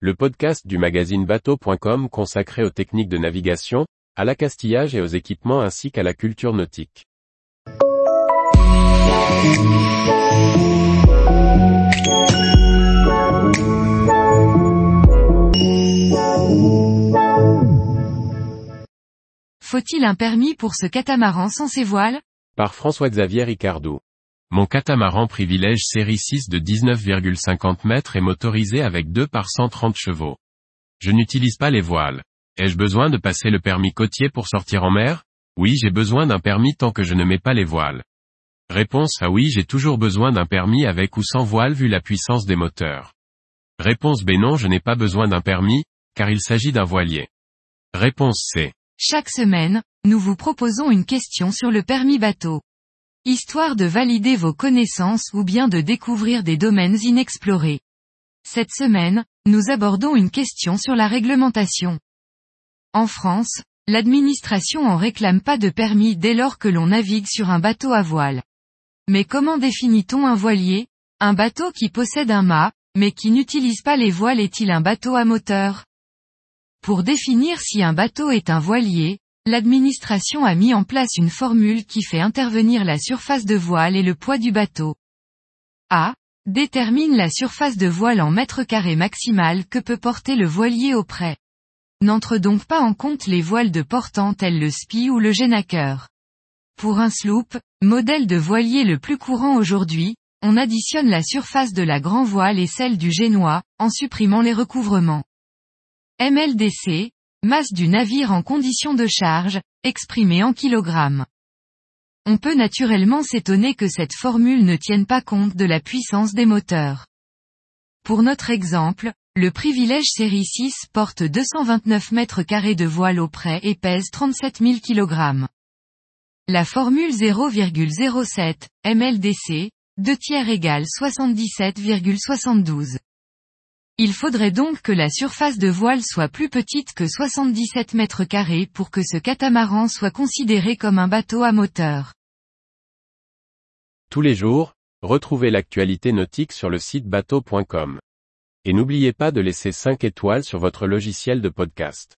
le podcast du magazine bateau.com consacré aux techniques de navigation, à l'accastillage et aux équipements ainsi qu'à la culture nautique. Faut-il un permis pour ce catamaran sans ses voiles? Par François-Xavier Ricardou. Mon catamaran privilège série 6 de 19,50 mètres est motorisé avec 2 par 130 chevaux. Je n'utilise pas les voiles. Ai-je besoin de passer le permis côtier pour sortir en mer? Oui j'ai besoin d'un permis tant que je ne mets pas les voiles. Réponse A oui j'ai toujours besoin d'un permis avec ou sans voile vu la puissance des moteurs. Réponse B non je n'ai pas besoin d'un permis, car il s'agit d'un voilier. Réponse C. Chaque semaine, nous vous proposons une question sur le permis bateau. Histoire de valider vos connaissances ou bien de découvrir des domaines inexplorés. Cette semaine, nous abordons une question sur la réglementation. En France, l'administration en réclame pas de permis dès lors que l'on navigue sur un bateau à voile. Mais comment définit-on un voilier? Un bateau qui possède un mât, mais qui n'utilise pas les voiles est-il un bateau à moteur? Pour définir si un bateau est un voilier, l'administration a mis en place une formule qui fait intervenir la surface de voile et le poids du bateau. A. Détermine la surface de voile en mètres carrés maximal que peut porter le voilier au près. N'entre donc pas en compte les voiles de portant tels le spi ou le génaqueur. Pour un sloop, modèle de voilier le plus courant aujourd'hui, on additionne la surface de la grand voile et celle du génois, en supprimant les recouvrements. MLDC, masse du navire en condition de charge, exprimée en kilogrammes. On peut naturellement s'étonner que cette formule ne tienne pas compte de la puissance des moteurs. Pour notre exemple, le privilège série 6 porte 229 mètres carrés de voile au près et pèse 37 000 kg. La formule 0,07, MLDC, 2 tiers égale 77,72. Il faudrait donc que la surface de voile soit plus petite que 77 mètres carrés pour que ce catamaran soit considéré comme un bateau à moteur. Tous les jours, retrouvez l'actualité nautique sur le site bateau.com. Et n'oubliez pas de laisser 5 étoiles sur votre logiciel de podcast.